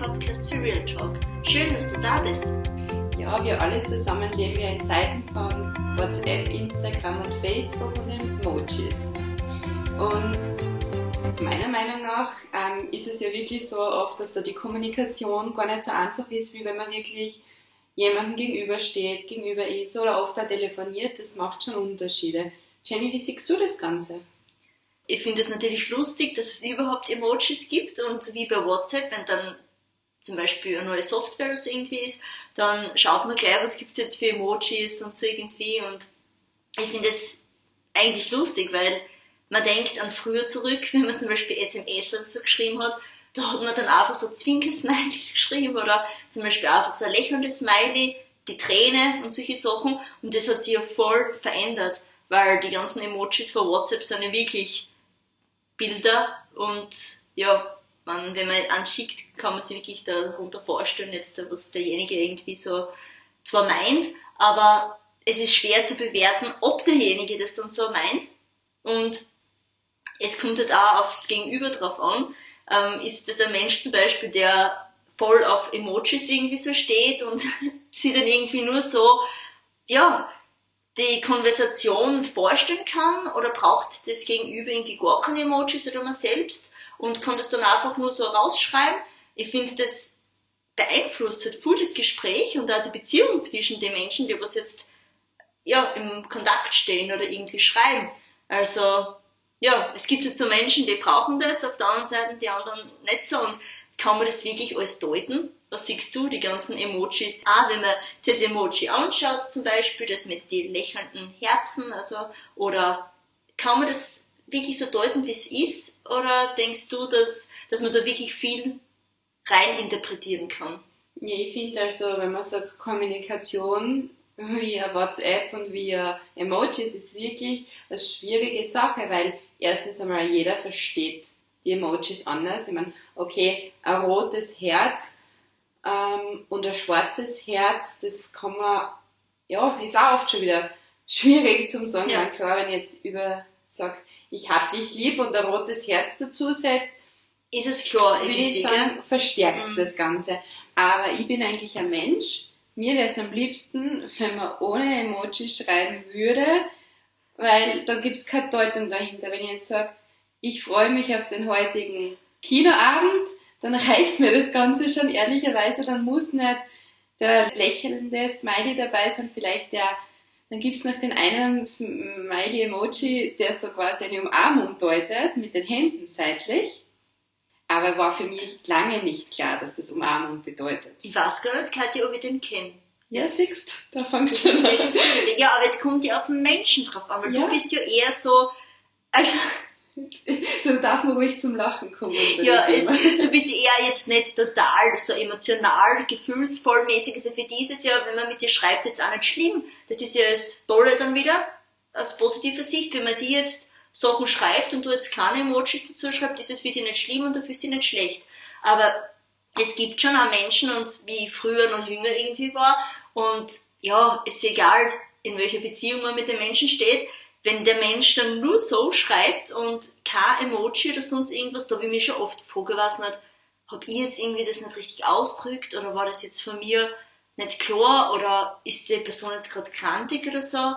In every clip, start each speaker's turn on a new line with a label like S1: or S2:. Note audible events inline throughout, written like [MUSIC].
S1: Podcast für Real Talk. Schön, dass du da bist.
S2: Ja, wir alle zusammen leben ja in Zeiten von WhatsApp, Instagram und Facebook und Emojis. Und meiner Meinung nach ähm, ist es ja wirklich so oft, dass da die Kommunikation gar nicht so einfach ist, wie wenn man wirklich jemandem gegenübersteht, gegenüber ist oder oft auch telefoniert. Das macht schon Unterschiede. Jenny, wie siehst du das Ganze?
S1: Ich finde es natürlich lustig, dass es überhaupt Emojis gibt und wie bei WhatsApp, wenn dann zum Beispiel eine neue Software oder so irgendwie ist, dann schaut man gleich, was gibt es jetzt für Emojis und so irgendwie. Und ich finde es eigentlich lustig, weil man denkt an früher zurück, [LAUGHS] wenn man zum Beispiel SMS oder so geschrieben hat, da hat man dann einfach so Zwinkelsmileys [LAUGHS] geschrieben oder zum Beispiel einfach so ein lächelndes Smiley, die Träne und solche Sachen. Und das hat sich ja voll verändert, weil die ganzen Emojis von WhatsApp sind ja wirklich Bilder und ja, man, wenn man anschickt, kann man sich wirklich darunter vorstellen, jetzt, was derjenige irgendwie so zwar meint, aber es ist schwer zu bewerten, ob derjenige das dann so meint. Und es kommt halt auch aufs Gegenüber drauf an. Ähm, ist das ein Mensch zum Beispiel, der voll auf Emojis irgendwie so steht und [LAUGHS] sie dann irgendwie nur so, ja, die Konversation vorstellen kann oder braucht das Gegenüber irgendwie gar keine Emojis oder man selbst und kann das dann einfach nur so rausschreiben. Ich finde, das beeinflusst halt voll das Gespräch und auch die Beziehung zwischen den Menschen, die was jetzt ja, im Kontakt stehen oder irgendwie schreiben. Also, ja, es gibt halt so Menschen, die brauchen das, auf der anderen Seite die anderen nicht so und kann man das wirklich alles deuten? Was siehst du, die ganzen Emojis? Ah, wenn man das Emoji anschaut, zum Beispiel, das mit den lächelnden Herzen, also, oder kann man das wirklich so deuten, wie es ist? Oder denkst du, dass, dass man da wirklich viel rein interpretieren kann?
S2: Ja, ich finde also, wenn man sagt, Kommunikation [LAUGHS] via WhatsApp und via Emojis ist wirklich eine schwierige Sache, weil erstens einmal jeder versteht die Emojis anders. Ich meine, okay, ein rotes Herz ähm, und ein schwarzes Herz, das kann man, ja, ist auch oft schon wieder schwierig zum sagen. Ja. klar, wenn ich jetzt über sagt, ich hab dich lieb und ein rotes Herz dazu setzt,
S1: ist es klar,
S2: würde ich sagen, verstärkt mhm. das Ganze. Aber ich bin eigentlich ein Mensch, mir wäre es am liebsten, wenn man ohne Emoji schreiben würde, weil da gibt es keine Deutung dahinter. Wenn ich jetzt sage, ich freue mich auf den heutigen Kinoabend, dann reicht mir das Ganze schon ehrlicherweise, dann muss nicht der lächelnde Smiley dabei sein, vielleicht der, dann gibt's noch den einen Smiley-Emoji, der so quasi eine Umarmung deutet, mit den Händen seitlich. Aber war für mich lange nicht klar, dass das Umarmung bedeutet.
S1: Ich weiß gar nicht, Katja, ob ich den kenne.
S2: Ja, siehst da fängt schon an.
S1: Ja, aber es kommt ja auf den Menschen drauf an, weil ja. du bist ja eher so, also, [LAUGHS]
S2: Dann darf man ruhig zum Lachen kommen.
S1: Ja, es, du bist eher jetzt nicht total so emotional, gefühlsvoll mäßig. Also für dieses Jahr, wenn man mit dir schreibt, jetzt auch nicht schlimm. Das ist ja das Tolle dann wieder, aus positiver Sicht. Wenn man dir jetzt Sachen schreibt und du jetzt keine Emojis dazu schreibst, ist es für dich nicht schlimm und du fühlst dich nicht schlecht. Aber es gibt schon auch Menschen und wie ich früher noch jünger irgendwie war und ja, ist egal, in welcher Beziehung man mit den Menschen steht, wenn der Mensch dann nur so schreibt und kein Emoji oder sonst irgendwas, da habe ich mich schon oft weiß nicht, habe ich jetzt irgendwie das nicht richtig ausdrückt oder war das jetzt von mir nicht klar oder ist die Person jetzt gerade krantig oder so?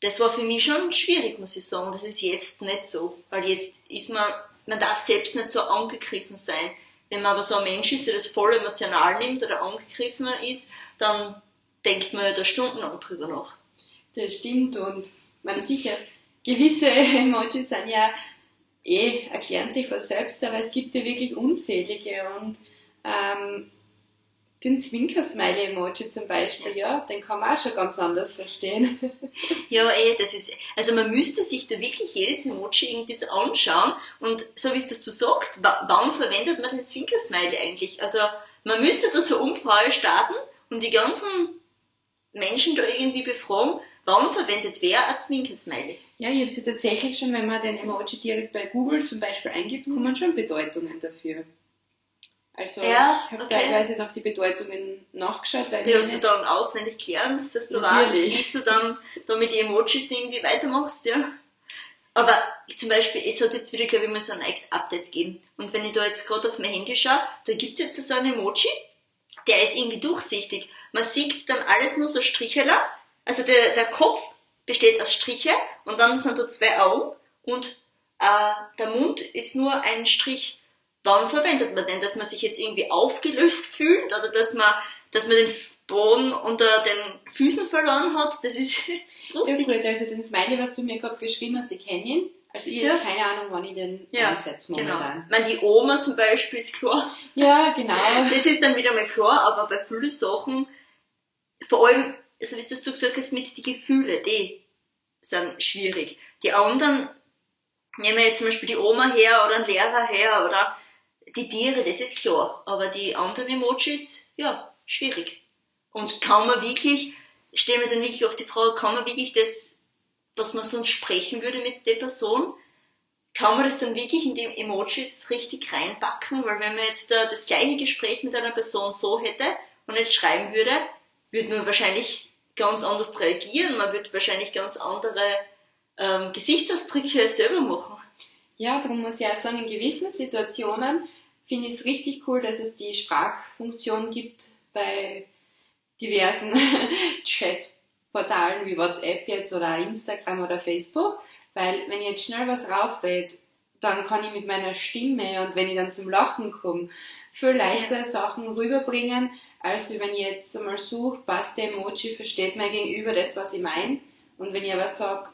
S1: Das war für mich schon schwierig, muss ich sagen. Das ist jetzt nicht so, weil jetzt ist man, man darf selbst nicht so angegriffen sein. Wenn man aber so ein Mensch ist, der das voll emotional nimmt oder angegriffen ist, dann denkt man ja da stundenlang drüber nach.
S2: Das stimmt und man sicher, gewisse [LAUGHS] Emojis sind ja eh, erklären sich von selbst, aber es gibt ja wirklich unzählige und ähm, den Zwinker-Smiley-Emoji zum Beispiel, ja, den kann man auch schon ganz anders verstehen. [LAUGHS]
S1: ja, eh, das ist, also man müsste sich da wirklich jedes Emoji irgendwie so anschauen und so wie es das du sagst, warum verwendet man den Zwinker-Smiley eigentlich? Also man müsste da so Umfrage starten und die ganzen Menschen da irgendwie befragen, Warum verwendet wer ein Zwinkelsmiley?
S2: Ja, ich habe sie tatsächlich schon, wenn man den Emoji direkt bei Google zum Beispiel eingibt, kommen schon Bedeutungen dafür. Also ja, ich habe okay. teilweise noch die Bedeutungen nachgeschaut.
S1: Weil die hast du dann auswendig gelernt, dass du weißt, wie du dann da mit den Emojis irgendwie weitermachst, ja? aber zum Beispiel, es hat jetzt wieder, glaube ich, mal so ein neues Update gegeben. Und wenn ich da jetzt gerade auf mein Handy schaue, da gibt's jetzt so einen Emoji, der ist irgendwie durchsichtig. Man sieht dann alles nur so Stricheler. Also der, der Kopf besteht aus Striche und dann sind da zwei Augen und äh, der Mund ist nur ein Strich. Warum verwendet man denn? Dass man sich jetzt irgendwie aufgelöst fühlt oder dass man, dass man den Boden unter den Füßen verloren hat? Das ist [LAUGHS] lustig.
S2: Ja gut, also den Smiley, was du mir gerade beschrieben hast, ich kenne ihn. Also ich
S1: Ja.
S2: habe keine Ahnung, wann ich den
S1: Ja,
S2: einsetze
S1: Genau.
S2: momentan.
S1: Ich meine, die Oma zum Beispiel ist klar.
S2: Ja, genau.
S1: Das ist dann wieder mal klar, aber bei vielen Sachen, vor allem, also wie du gesagt hast, mit die Gefühle, die sind schwierig. Die anderen, nehmen wir jetzt zum Beispiel die Oma her oder einen Lehrer her oder die Tiere, das ist klar. Aber die anderen Emojis, ja, schwierig. Und kann man wirklich, stellen wir dann wirklich auch die Frage, kann man wirklich das, was man sonst sprechen würde mit der Person, kann man das dann wirklich in die Emojis richtig reinpacken? Weil wenn man jetzt da das gleiche Gespräch mit einer Person so hätte und jetzt schreiben würde, würde man wahrscheinlich ganz anders reagieren, man würde wahrscheinlich ganz andere ähm, Gesichtsausdrücke selber machen.
S2: Ja, darum muss ich auch sagen, in gewissen Situationen finde ich es richtig cool, dass es die Sprachfunktion gibt bei diversen [LAUGHS] Chatportalen wie WhatsApp jetzt oder Instagram oder Facebook, weil wenn ich jetzt schnell was raufred, dann kann ich mit meiner Stimme und wenn ich dann zum Lachen komme, viel leichter Sachen rüberbringen, als wenn ich jetzt einmal suche, passt der Emoji, versteht mein Gegenüber das, was ich meine. Und wenn ich aber sage,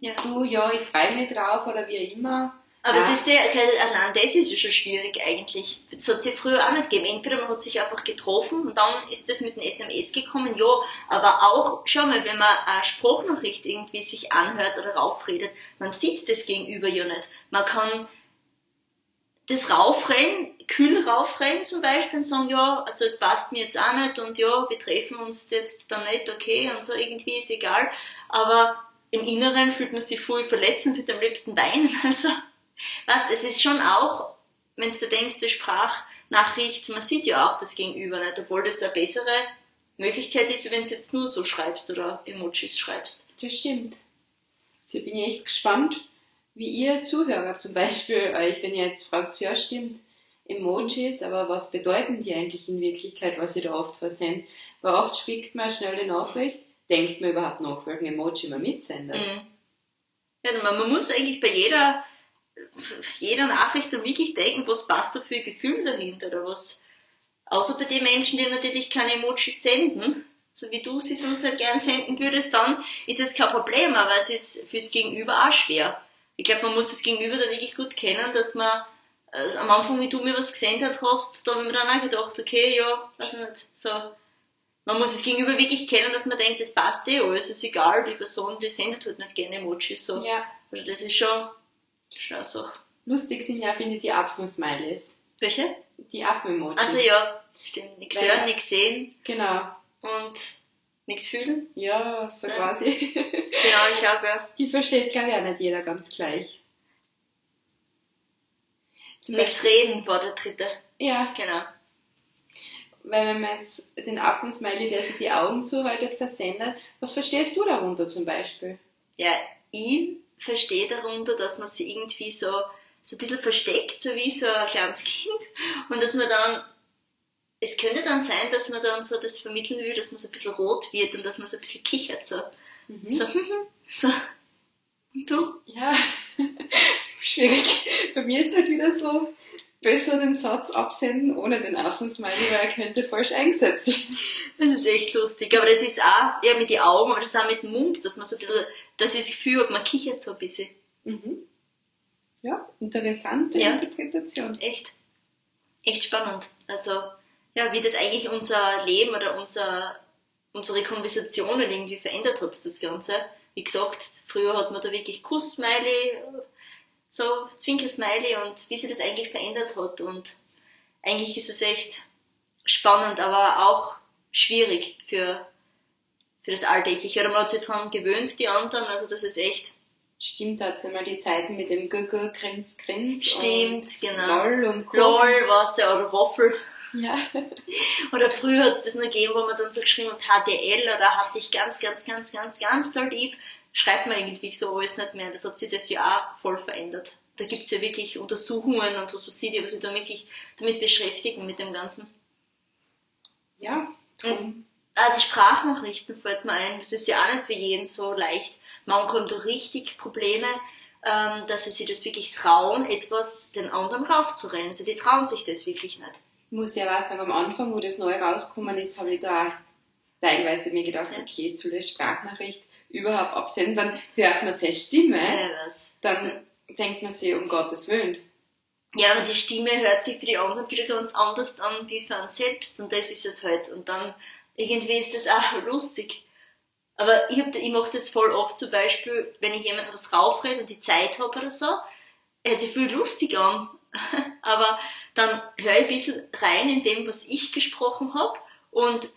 S1: Ja.
S2: du, ja, ich freue mich drauf oder wie immer,
S1: Aber
S2: Ja.
S1: es ist der, allein das ist ja schon schwierig eigentlich. Das hat es ja früher auch nicht gegeben. Entweder man hat sich einfach getroffen und dann ist das mit dem SMS gekommen, ja. Aber auch, schau mal, wenn man eine Sprachnachricht irgendwie sich anhört oder raufredet, man sieht das Gegenüber ja nicht. Man kann das raufrennen, kühl raufrennen zum Beispiel und sagen, ja, also es passt mir jetzt auch nicht und ja, wir treffen uns jetzt dann nicht, okay, und so irgendwie ist egal. Aber im Inneren fühlt man sich voll verletzt und wird am liebsten weinen. [LAUGHS] Also, weißt, es ist schon auch, wenn du denkst, die Sprachnachricht, man sieht ja auch das Gegenüber nicht, obwohl das eine bessere Möglichkeit ist, wie wenn du jetzt nur so schreibst oder Emojis schreibst.
S2: Das stimmt. Also bin ich echt gespannt, wie ihr Zuhörer zum Beispiel euch, wenn ihr jetzt fragt, ja stimmt, Emojis, aber was bedeuten die eigentlich in Wirklichkeit, was ihr da oft versendet? Weil oft schickt man schnell eine Nachricht, denkt man überhaupt nach, welchen Emoji man mitsendet.
S1: Mhm. Ja, man, muss eigentlich bei jeder, jeder Nachricht dann wirklich denken, was passt da für ein Gefühl dahinter oder was, außer bei den Menschen, die natürlich keine Emojis senden, so wie du sie sonst nicht gern senden würdest, dann ist es kein Problem, aber es ist fürs Gegenüber auch schwer. Ich glaube, man muss das Gegenüber dann wirklich gut kennen, dass man äh, am Anfang, wie du mir was gesendet hast, da habe ich mir dann auch gedacht, okay, ja, weiß ich nicht, so, man muss das Gegenüber wirklich kennen, dass man denkt, das passt eh alles, ist egal, die Person, die sendet halt nicht gerne Emojis, so.
S2: Ja,
S1: Also das ist schon, schon eine Sache.
S2: lustig sind ja, finde ich, die Affen-Smileys.
S1: Welche?
S2: Die Affen-Emojis.
S1: Also ja, stimmt. Nichts hören, nichts sehen
S2: Genau.
S1: und nichts fühlen.
S2: Ja, so
S1: Ja.
S2: quasi. [LAUGHS]
S1: Genau, ich habe ja.
S2: Die versteht, glaube ich, auch nicht jeder ganz gleich. Zum
S1: Nichts reden war der dritte.
S2: Ja,
S1: Genau.
S2: Weil wenn man jetzt den Affensmiley, der sich die Augen zuhaltet, versendet, was verstehst du darunter zum Beispiel?
S1: Ja, ich verstehe darunter, dass man sich irgendwie so, so ein bisschen versteckt, so wie so ein kleines Kind. Und dass man dann, es könnte dann sein, dass man dann so das vermitteln will, dass man so ein bisschen rot wird und dass man so ein bisschen kichert, so.
S2: Mhm.
S1: So, so. Und du?
S2: Ja, [LAUGHS] schwierig. Bei mir ist halt wieder so, besser den Satz absenden ohne den Affensmiley, weil er könnte falsch eingesetzt werden.
S1: Das ist echt lustig. Aber das ist auch, ja, mit den Augen, aber das ist auch mit dem Mund, dass man so ein bisschen, dass ich das Gefühl hat, man kichert so ein bisschen.
S2: Mhm. Ja, interessante
S1: Ja.
S2: Interpretation.
S1: Echt, echt spannend. Also, ja, wie das eigentlich unser Leben oder unser, unsere Konversationen irgendwie verändert hat, das Ganze. Wie gesagt, früher hat man da wirklich Kuss-Smiley, so Zwinker-Smiley und wie sich das eigentlich verändert hat. Und eigentlich ist es echt spannend, aber auch schwierig für, für das Alltägliche. Oder man hat sich daran gewöhnt, die anderen, also das ist echt,
S2: Stimmt, hat es einmal die Zeiten mit dem Gürgel, Grins, Grins.
S1: stimmt,
S2: und
S1: genau.
S2: LOL und Co.
S1: LOL, Wasser oder Waffel.
S2: Ja. [LAUGHS]
S1: Oder früher hat es das noch gegeben, wo man dann so geschrieben hat, HDL oder hatte ich ganz, ganz, ganz, ganz, ganz toll lieb. schreibt man irgendwie so alles nicht mehr. Das hat sich das Jahr voll verändert. Da gibt's ja wirklich Untersuchungen und was weiß ich, die sich da wirklich damit beschäftigen, mit dem Ganzen.
S2: Ja,
S1: und, ah, die Sprachnachrichten fällt mir ein. Das ist ja auch nicht für jeden so leicht. Manche haben da richtig Probleme, ähm, dass sie sich das wirklich trauen, etwas den anderen raufzurennen. Also die trauen sich das wirklich nicht.
S2: Ich muss ja auch sagen, am Anfang, wo das neu rausgekommen ist, habe ich da teilweise mir gedacht, okay, soll ich Sprachnachricht überhaupt absenden? Dann hört man seine Stimme,
S1: Ja,
S2: dann denkt man sich, um Gottes Willen.
S1: Ja, aber die Stimme hört sich für die anderen wieder ganz anders an wie für einen selbst und das ist es halt. Und dann irgendwie ist das auch lustig. Aber ich, hab, ich mache das voll oft zum Beispiel, wenn ich jemandem was raufrede und die Zeit habe oder so, hört sich viel lustig an. [LAUGHS] aber dann höre ich ein bisschen rein in dem, was ich gesprochen habe und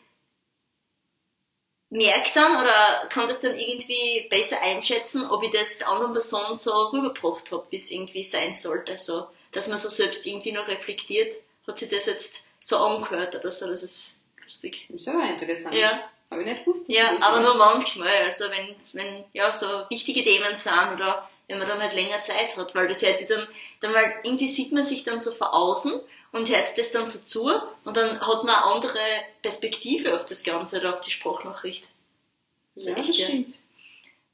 S1: merke dann oder kann das dann irgendwie besser einschätzen, ob ich das der anderen Person so rübergebracht habe, wie es irgendwie sein sollte. So, dass man so selbst irgendwie noch reflektiert, hat sich das jetzt so angehört oder so, das ist lustig.
S2: Das ist aber interessant.
S1: Ja.
S2: Habe ich nicht gewusst.
S1: Ja, aber nur manchmal, also wenn, wenn ja so wichtige Themen sind oder wenn man dann halt länger Zeit hat, weil das hört sich dann, dann weil irgendwie sieht man sich dann so von außen und hört das dann so zu und dann hat man eine andere Perspektive auf das Ganze oder auf die Sprachnachricht.
S2: Ja, das
S1: ja.
S2: stimmt.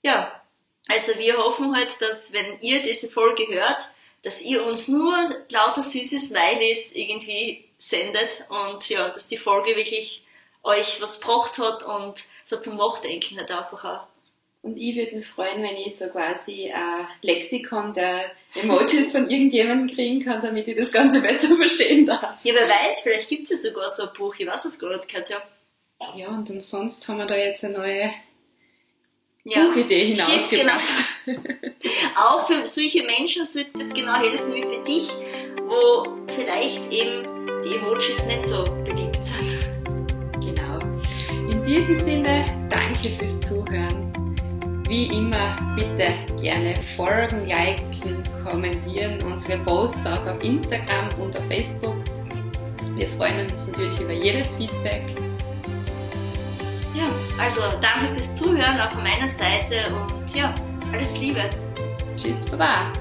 S1: Ja, also wir hoffen halt, dass wenn ihr diese Folge hört, dass ihr uns nur lauter süße Smileys irgendwie sendet und ja, dass die Folge wirklich euch was gebracht hat und so zum Nachdenken halt einfach auch.
S2: Und ich würde mich freuen, wenn ich so quasi ein Lexikon der Emojis von irgendjemandem kriegen kann, damit ich das Ganze [LAUGHS] besser verstehen darf.
S1: Ja, wer weiß, vielleicht gibt's ja sogar so ein Buch, ich weiß es gar nicht, Katja.
S2: Ja, und ansonsten haben wir da jetzt eine neue
S1: Ja.
S2: Buchidee
S1: genau.
S2: hinausgebracht. [LAUGHS]
S1: Auch für solche Menschen sollte das genau helfen wie für dich, wo vielleicht eben die Emojis nicht so beliebt sind.
S2: Genau. In diesem Sinne, danke fürs Zuhören. Wie immer, bitte gerne folgen, liken, kommentieren unsere Posts auch auf Instagram und auf Facebook. Wir freuen uns natürlich über jedes Feedback.
S1: Ja, also danke fürs Zuhören auch von meiner Seite und ja, alles Liebe.
S2: Tschüss, Baba!